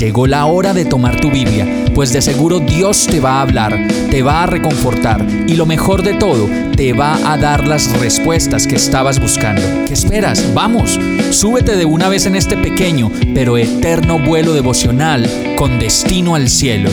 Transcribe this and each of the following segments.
Llegó la hora de tomar tu Biblia, pues de seguro Dios te va a hablar, te va a reconfortar y lo mejor de todo, te va a dar las respuestas que estabas buscando. ¿Qué esperas? Vamos, súbete de una vez en este pequeño pero eterno vuelo devocional con destino al cielo.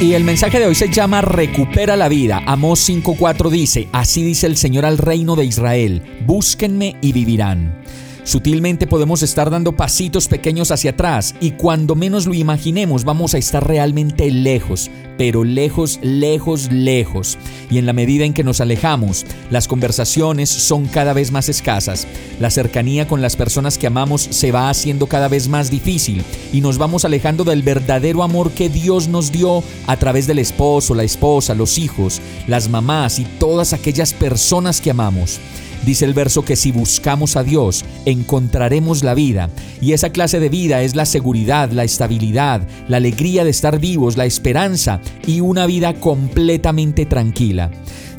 Y el mensaje de hoy se llama Recupera la vida. Amós 5.4 dice, así dice el Señor al reino de Israel, búsquenme y vivirán. Sutilmente podemos estar dando pasitos pequeños hacia atrás y cuando menos lo imaginemos vamos a estar realmente lejos, pero lejos, lejos, lejos. Y en la medida en que nos alejamos, las conversaciones son cada vez más escasas, la cercanía con las personas que amamos se va haciendo cada vez más difícil y nos vamos alejando del verdadero amor que Dios nos dio a través del esposo, la esposa, los hijos, las mamás y todas aquellas personas que amamos. Dice el verso que si buscamos a Dios, encontraremos la vida. Y esa clase de vida es la seguridad, la estabilidad, la alegría de estar vivos, la esperanza y una vida completamente tranquila.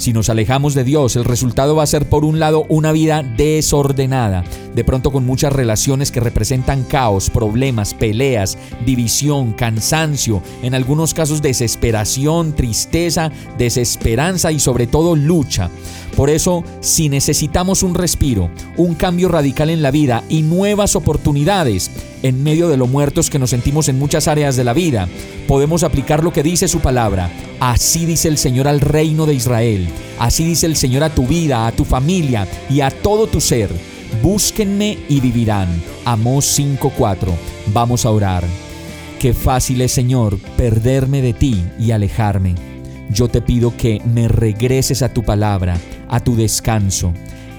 Si nos alejamos de Dios, el resultado va a ser por un lado una vida desordenada, de pronto con muchas relaciones que representan caos, problemas, peleas, división, cansancio, en algunos casos desesperación, tristeza, desesperanza y sobre todo lucha. Por eso, si necesitamos un respiro, un cambio radical en la vida y nuevas oportunidades, en medio de lo muertos que nos sentimos en muchas áreas de la vida, podemos aplicar lo que dice su palabra. Así dice el Señor al reino de Israel. Así dice el Señor a tu vida, a tu familia y a todo tu ser. Búsquenme y vivirán. Amós 5:4. Vamos a orar. Qué fácil es, Señor, perderme de ti y alejarme. Yo te pido que me regreses a tu palabra, a tu descanso.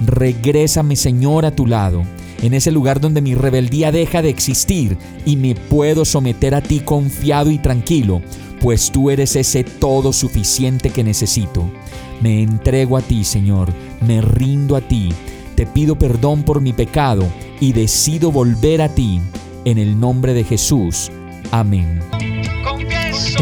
Regrésame, Señor, a tu lado, en ese lugar donde mi rebeldía deja de existir y me puedo someter a ti confiado y tranquilo, pues tú eres ese todo suficiente que necesito. Me entrego a ti, Señor, me rindo a ti, te pido perdón por mi pecado y decido volver a ti. En el nombre de Jesús. Amén.